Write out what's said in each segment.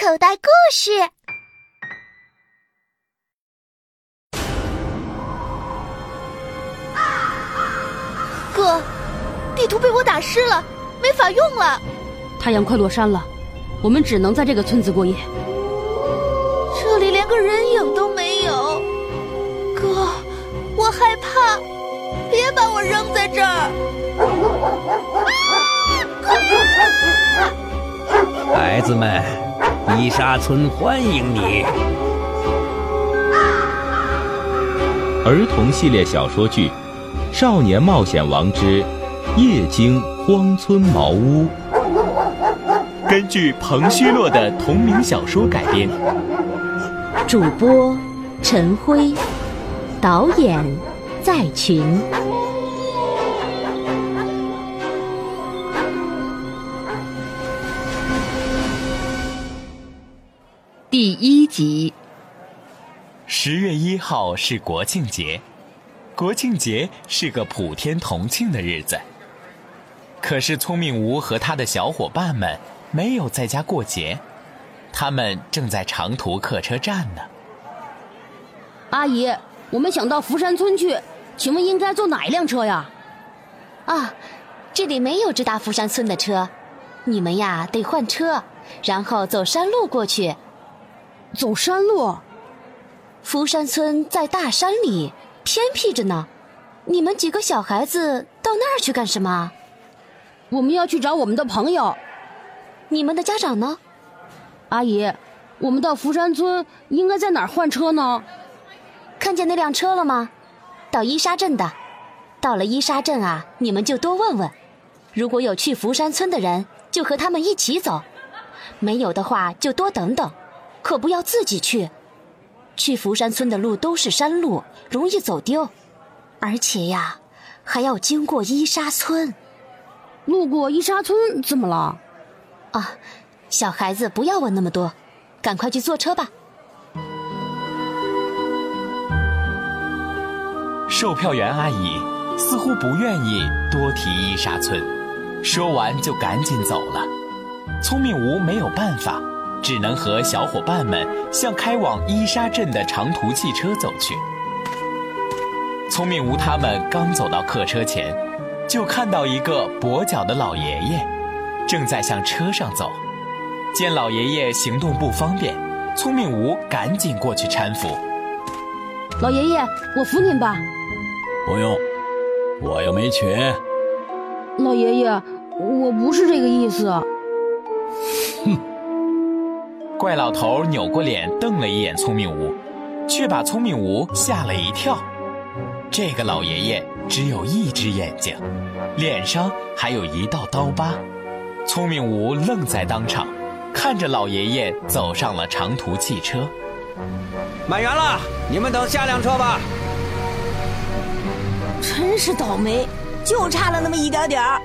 口袋故事。哥，地图被我打湿了，没法用了。太阳快落山了，我们只能在这个村子过夜。这里连个人影都没有，哥，我害怕，别把我扔在这儿。孩子们，伊沙村欢迎你。儿童系列小说剧《少年冒险王之夜惊荒村茅屋》，根据彭虚洛的同名小说改编。主播陈辉，导演在群。第一集。十月一号是国庆节，国庆节是个普天同庆的日子。可是聪明吴和他的小伙伴们没有在家过节，他们正在长途客车站呢。阿姨，我们想到福山村去，请问应该坐哪一辆车呀？啊，这里没有直达福山村的车，你们呀得换车，然后走山路过去。走山路？福山村在大山里，偏僻着呢。你们几个小孩子到那儿去干什么？我们要去找我们的朋友。你们的家长呢？阿姨，我们到福山村应该在哪儿换车呢？看见那辆车了吗？到伊沙镇的。到了伊沙镇啊，你们就多问问。如果有去福山村的人，就和他们一起走；没有的话，就多等等。可不要自己去，去福山村的路都是山路，容易走丢，而且呀，还要经过伊沙村。路过伊沙村怎么了？啊，小孩子不要问那么多，赶快去坐车吧。售票员阿姨似乎不愿意多提伊沙村，说完就赶紧走了。聪明吴没有办法。只能和小伙伴们向开往伊沙镇的长途汽车走去。聪明吴他们刚走到客车前，就看到一个跛脚的老爷爷，正在向车上走。见老爷爷行动不方便，聪明吴赶紧过去搀扶。老爷爷，我扶您吧。不用，我又没瘸。老爷爷，我不是这个意思。哼。怪老头扭过脸瞪了一眼聪明吴，却把聪明吴吓了一跳。这个老爷爷只有一只眼睛，脸上还有一道刀疤。聪明吴愣在当场，看着老爷爷走上了长途汽车。满员了，你们等下辆车吧。真是倒霉，就差了那么一点点儿。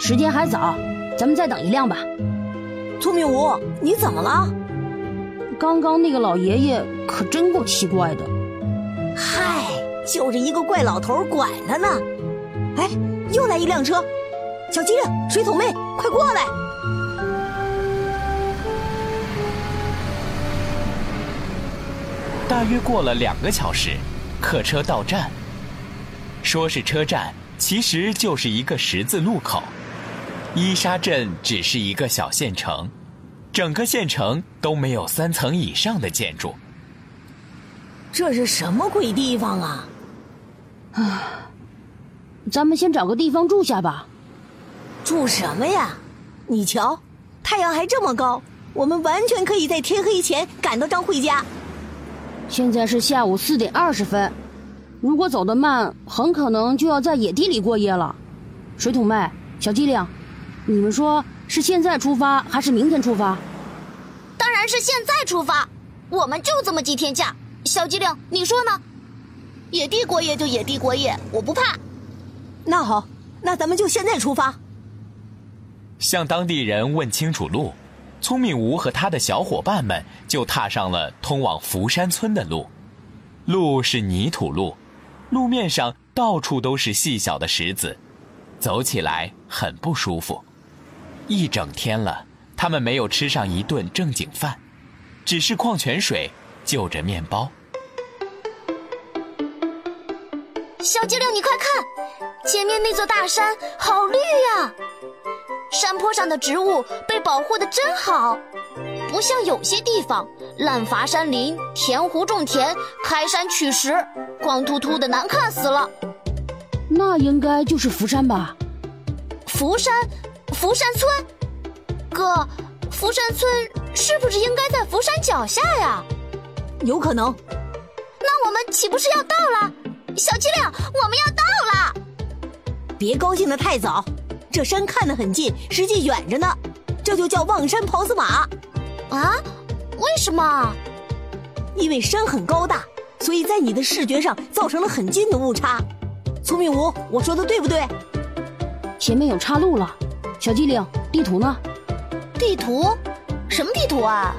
时间还早，咱们再等一辆吧。聪明吴，你怎么了？刚刚那个老爷爷可真够奇怪的。嗨，就是一个怪老头管他呢。哎，又来一辆车，小机灵，水桶妹，快过来！大约过了两个小时，客车到站。说是车站，其实就是一个十字路口。伊沙镇只是一个小县城，整个县城都没有三层以上的建筑。这是什么鬼地方啊？啊，咱们先找个地方住下吧。住什么呀？你瞧，太阳还这么高，我们完全可以在天黑前赶到张慧家。现在是下午四点二十分，如果走得慢，很可能就要在野地里过夜了。水桶妹，小机灵。你们说是现在出发还是明天出发？当然是现在出发，我们就这么几天假。小机灵，你说呢？野地过夜就野地过夜，我不怕。那好，那咱们就现在出发。向当地人问清楚路，聪明吴和他的小伙伴们就踏上了通往福山村的路。路是泥土路，路面上到处都是细小的石子，走起来很不舒服。一整天了，他们没有吃上一顿正经饭，只是矿泉水就着面包。小精灵，你快看，前面那座大山好绿呀！山坡上的植物被保护的真好，不像有些地方滥伐山林、填湖种田、开山取石，光秃秃的难看死了。那应该就是福山吧？福山，福山村。哥，福山村是不是应该在福山脚下呀？有可能。那我们岂不是要到了？小机灵，我们要到了！别高兴的太早，这山看得很近，实际远着呢。这就叫望山跑死马。啊？为什么？因为山很高大，所以在你的视觉上造成了很近的误差。聪明无，我说的对不对？前面有岔路了。小机灵，地图呢？地图？什么地图啊？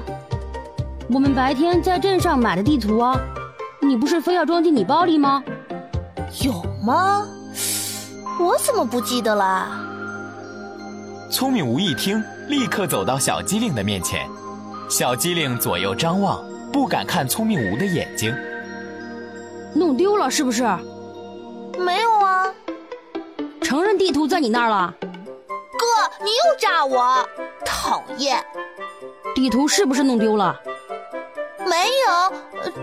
我们白天在镇上买的地图啊。你不是非要装进你包里吗？有吗？我怎么不记得啦？聪明无一听，立刻走到小机灵的面前。小机灵左右张望，不敢看聪明无的眼睛。弄丢了是不是？没有啊。承认地图在你那儿了。哥，你又炸我！讨厌。地图是不是弄丢了？没有，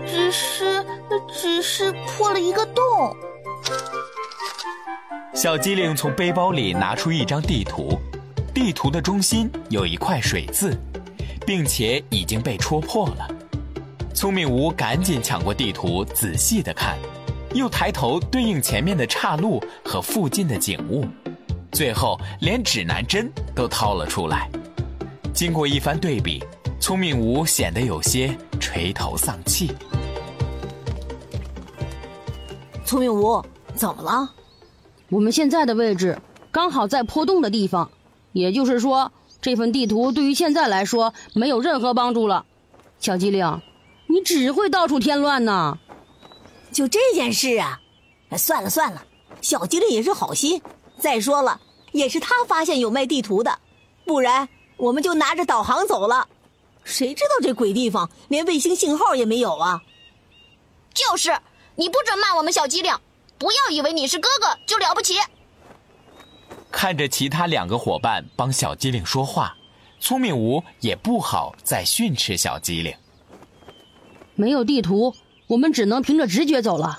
只是只是破了一个洞。小机灵从背包里拿出一张地图，地图的中心有一块水渍，并且已经被戳破了。聪明无赶紧抢过地图，仔细的看，又抬头对应前面的岔路和附近的景物，最后连指南针都掏了出来。经过一番对比，聪明无显得有些垂头丧气。聪明无，怎么了？我们现在的位置刚好在坡洞的地方，也就是说，这份地图对于现在来说没有任何帮助了。小机灵，你只会到处添乱呢。就这件事啊，算了算了，小机灵也是好心。再说了，也是他发现有卖地图的，不然我们就拿着导航走了。谁知道这鬼地方连卫星信号也没有啊！就是。你不准骂我们小机灵，不要以为你是哥哥就了不起。看着其他两个伙伴帮小机灵说话，聪明无也不好再训斥小机灵。没有地图，我们只能凭着直觉走了。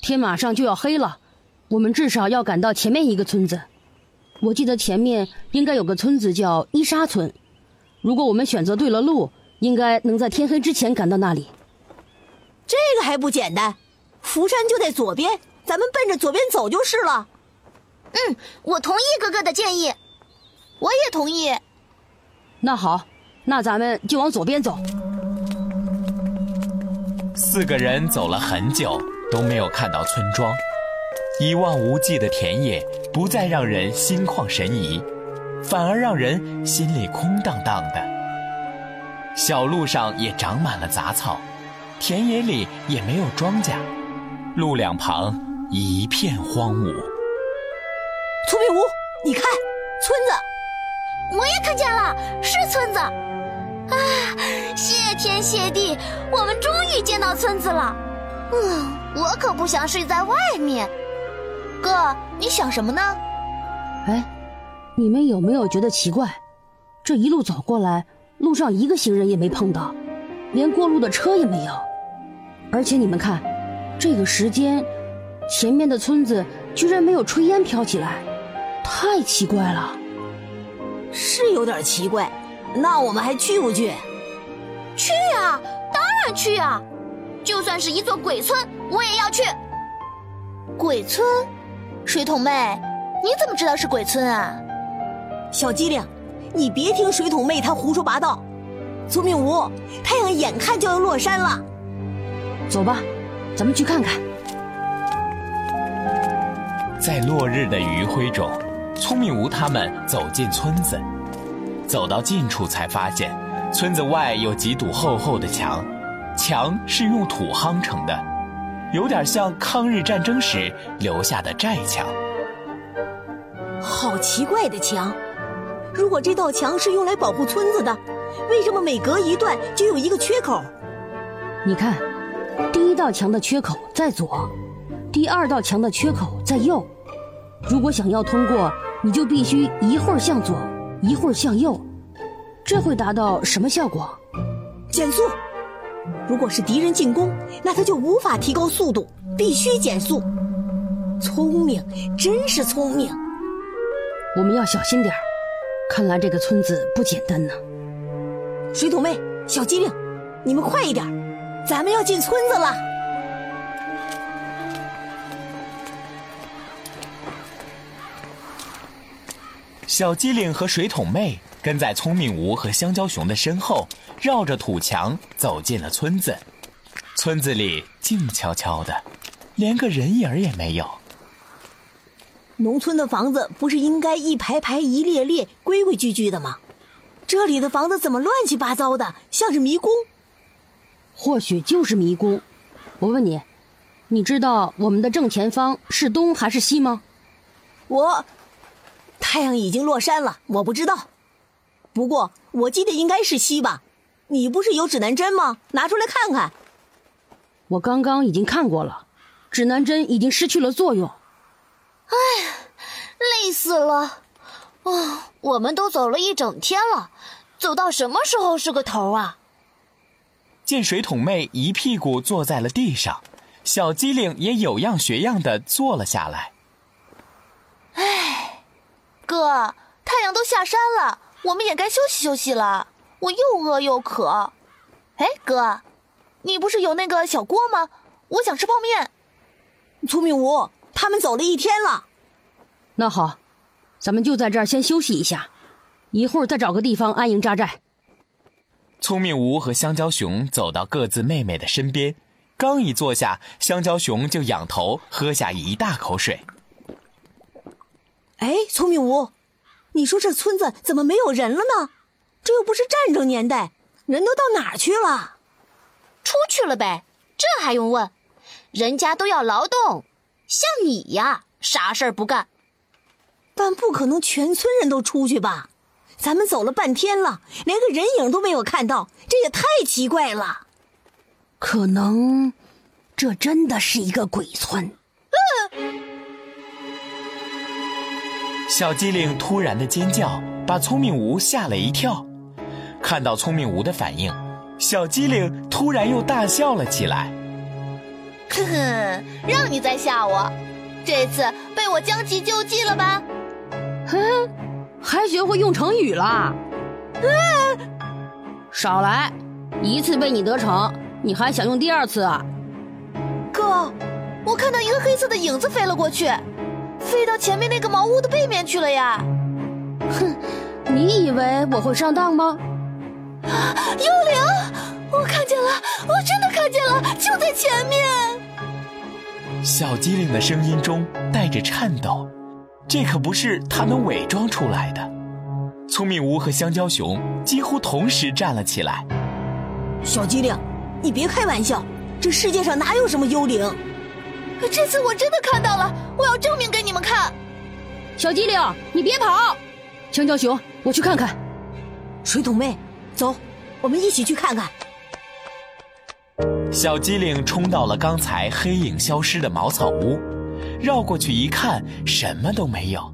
天马上就要黑了，我们至少要赶到前面一个村子。我记得前面应该有个村子叫伊沙村，如果我们选择对了路，应该能在天黑之前赶到那里。这个还不简单？福山就在左边，咱们奔着左边走就是了。嗯，我同意哥哥的建议，我也同意。那好，那咱们就往左边走。四个人走了很久，都没有看到村庄，一望无际的田野不再让人心旷神怡，反而让人心里空荡荡的。小路上也长满了杂草，田野里也没有庄稼。路两旁一片荒芜。聪明屋，你看，村子，我也看见了，是村子。啊，谢天谢地，我们终于见到村子了。嗯，我可不想睡在外面。哥，你想什么呢？哎，你们有没有觉得奇怪？这一路走过来，路上一个行人也没碰到，连过路的车也没有，而且你们看。这个时间，前面的村子居然没有炊烟飘起来，太奇怪了。是有点奇怪，那我们还去不去？去呀，当然去啊！就算是一座鬼村，我也要去。鬼村，水桶妹，你怎么知道是鬼村啊？小机灵，你别听水桶妹她胡说八道。聪明无，太阳眼看就要落山了，走吧。咱们去看看，在落日的余晖中，聪明无他们走进村子。走到近处，才发现村子外有几堵厚厚的墙，墙是用土夯成的，有点像抗日战争时留下的寨墙。好奇怪的墙，如果这道墙是用来保护村子的，为什么每隔一段就有一个缺口？你看，第一道墙的缺口在左，第二道墙的缺口在右。如果想要通过，你就必须一会儿向左，一会儿向右，这会达到什么效果？减速。如果是敌人进攻，那他就无法提高速度，必须减速。聪明，真是聪明。我们要小心点儿。看来这个村子不简单呢。水桶妹、小机灵，你们快一点，咱们要进村子了。小机灵和水桶妹跟在聪明吴和香蕉熊的身后，绕着土墙走进了村子。村子里静悄悄的，连个人影也没有。农村的房子不是应该一排排、一列列、规规矩矩的吗？这里的房子怎么乱七八糟的，像是迷宫？或许就是迷宫。我问你，你知道我们的正前方是东还是西吗？我。太阳已经落山了，我不知道。不过我记得应该是西吧？你不是有指南针吗？拿出来看看。我刚刚已经看过了，指南针已经失去了作用。哎，累死了！哦，我们都走了一整天了，走到什么时候是个头啊？见水桶妹一屁股坐在了地上，小机灵也有样学样的坐了下来。哎哥，太阳都下山了，我们也该休息休息了。我又饿又渴。哎，哥，你不是有那个小锅吗？我想吃泡面。聪明无，他们走了一天了。那好，咱们就在这儿先休息一下，一会儿再找个地方安营扎寨。聪明吴和香蕉熊走到各自妹妹的身边，刚一坐下，香蕉熊就仰头喝下一大口水。哎，聪明无，你说这村子怎么没有人了呢？这又不是战争年代，人都到哪儿去了？出去了呗，这还用问？人家都要劳动，像你呀，啥事儿不干。但不可能全村人都出去吧？咱们走了半天了，连个人影都没有看到，这也太奇怪了。可能，这真的是一个鬼村。小机灵突然的尖叫把聪明吴吓了一跳，看到聪明吴的反应，小机灵突然又大笑了起来。呵呵，让你再吓我，这次被我将计就计了吧？哼，还学会用成语了？嗯，少来，一次被你得逞，你还想用第二次啊？哥，我看到一个黑色的影子飞了过去。飞到前面那个茅屋的背面去了呀！哼，你以为我会上当吗？幽灵，我看见了，我真的看见了，就在前面。小机灵的声音中带着颤抖，这可不是他能伪装出来的。聪明屋和香蕉熊几乎同时站了起来。小机灵，你别开玩笑，这世界上哪有什么幽灵？这次我真的看到了，我要证。小机灵，你别跑！香蕉熊，我去看看。水桶妹，走，我们一起去看看。小机灵冲到了刚才黑影消失的茅草屋，绕过去一看，什么都没有。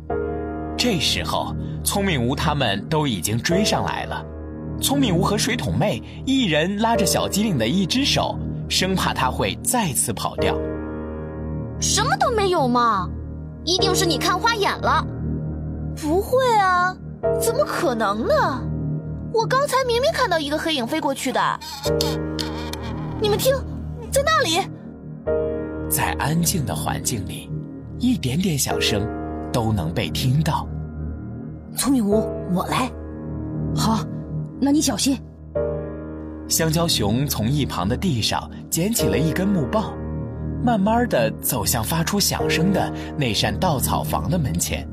这时候，聪明屋他们都已经追上来了。聪明屋和水桶妹一人拉着小机灵的一只手，生怕他会再次跑掉。什么都没有嘛，一定是你看花眼了。不会啊，怎么可能呢？我刚才明明看到一个黑影飞过去的。你们听，在那里。在安静的环境里，一点点响声都能被听到。聪明屋，我来。好，那你小心。香蕉熊从一旁的地上捡起了一根木棒。慢慢的走向发出响声的那扇稻草房的门前，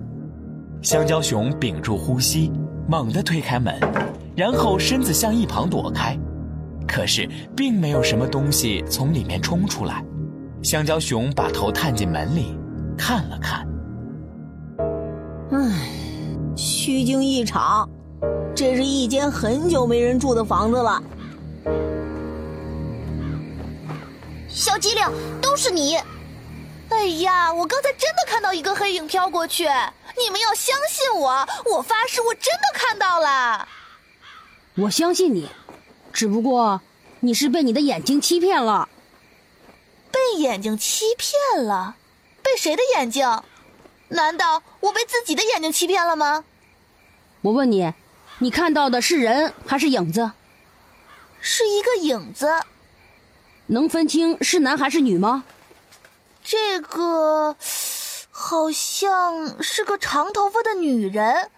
香蕉熊屏住呼吸，猛地推开门，然后身子向一旁躲开。可是并没有什么东西从里面冲出来。香蕉熊把头探进门里，看了看。唉，虚惊一场。这是一间很久没人住的房子了。小机灵，都是你！哎呀，我刚才真的看到一个黑影飘过去，你们要相信我，我发誓我真的看到了。我相信你，只不过你是被你的眼睛欺骗了。被眼睛欺骗了？被谁的眼睛？难道我被自己的眼睛欺骗了吗？我问你，你看到的是人还是影子？是一个影子。能分清是男还是女吗？这个好像是个长头发的女人，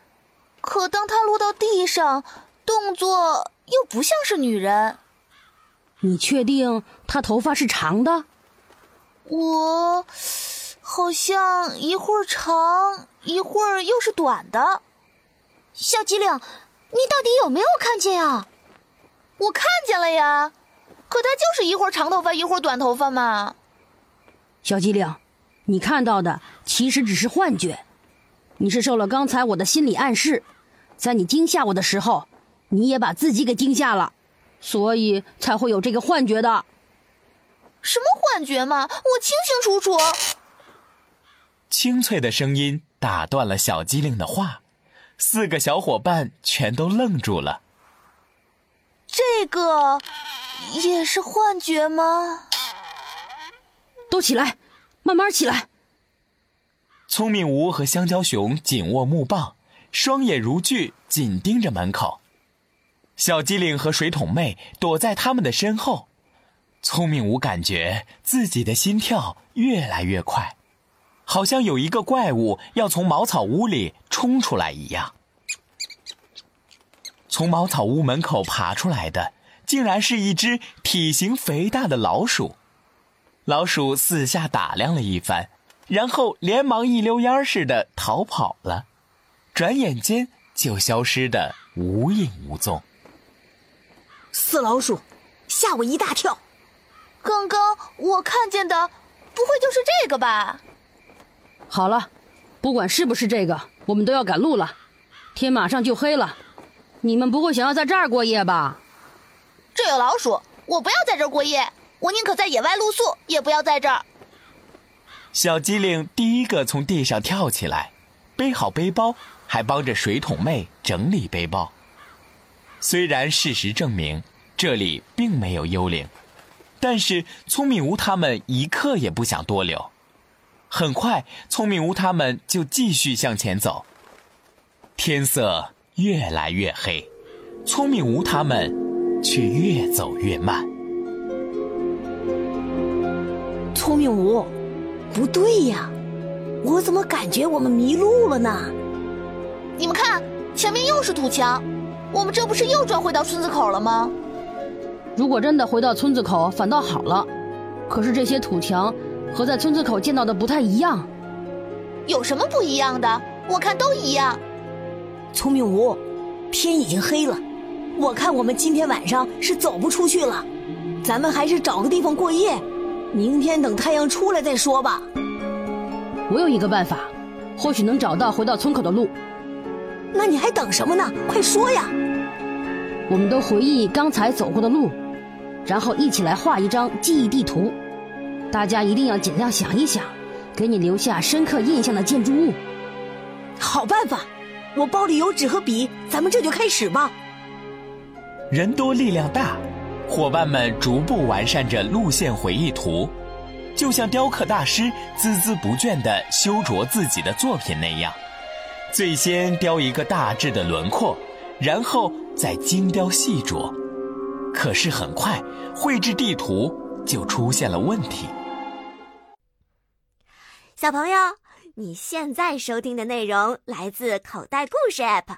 可当她落到地上，动作又不像是女人。你确定她头发是长的？我好像一会儿长，一会儿又是短的。小机灵，你到底有没有看见啊？我看见了呀，可他就是一会儿长头发，一会儿短头发嘛。小机灵，你看到的其实只是幻觉，你是受了刚才我的心理暗示，在你惊吓我的时候，你也把自己给惊吓了，所以才会有这个幻觉的。什么幻觉嘛？我清清楚楚。清脆的声音打断了小机灵的话，四个小伙伴全都愣住了。这个也是幻觉吗？都起来，慢慢起来。聪明吴和香蕉熊紧握木棒，双眼如炬，紧盯着门口。小机灵和水桶妹躲在他们的身后。聪明吴感觉自己的心跳越来越快，好像有一个怪物要从茅草屋里冲出来一样。从茅草屋门口爬出来的，竟然是一只体型肥大的老鼠。老鼠四下打量了一番，然后连忙一溜烟似的逃跑了，转眼间就消失的无影无踪。死老鼠，吓我一大跳！刚刚我看见的，不会就是这个吧？好了，不管是不是这个，我们都要赶路了，天马上就黑了。你们不会想要在这儿过夜吧？这有老鼠，我不要在这儿过夜。我宁可在野外露宿，也不要在这儿。小机灵第一个从地上跳起来，背好背包，还帮着水桶妹整理背包。虽然事实证明这里并没有幽灵，但是聪明屋他们一刻也不想多留。很快，聪明屋他们就继续向前走。天色越来越黑，聪明屋他们却越走越慢。聪明无，不对呀，我怎么感觉我们迷路了呢？你们看，前面又是土墙，我们这不是又转回到村子口了吗？如果真的回到村子口，反倒好了。可是这些土墙和在村子口见到的不太一样。有什么不一样的？我看都一样。聪明无，天已经黑了，我看我们今天晚上是走不出去了，咱们还是找个地方过夜。明天等太阳出来再说吧。我有一个办法，或许能找到回到村口的路。那你还等什么呢？快说呀！我们都回忆刚才走过的路，然后一起来画一张记忆地图。大家一定要尽量想一想，给你留下深刻印象的建筑物。好办法，我包里有纸和笔，咱们这就开始吧。人多力量大。伙伴们逐步完善着路线回忆图，就像雕刻大师孜孜不倦地修琢自己的作品那样。最先雕一个大致的轮廓，然后再精雕细琢。可是很快，绘制地图就出现了问题。小朋友，你现在收听的内容来自口袋故事 App。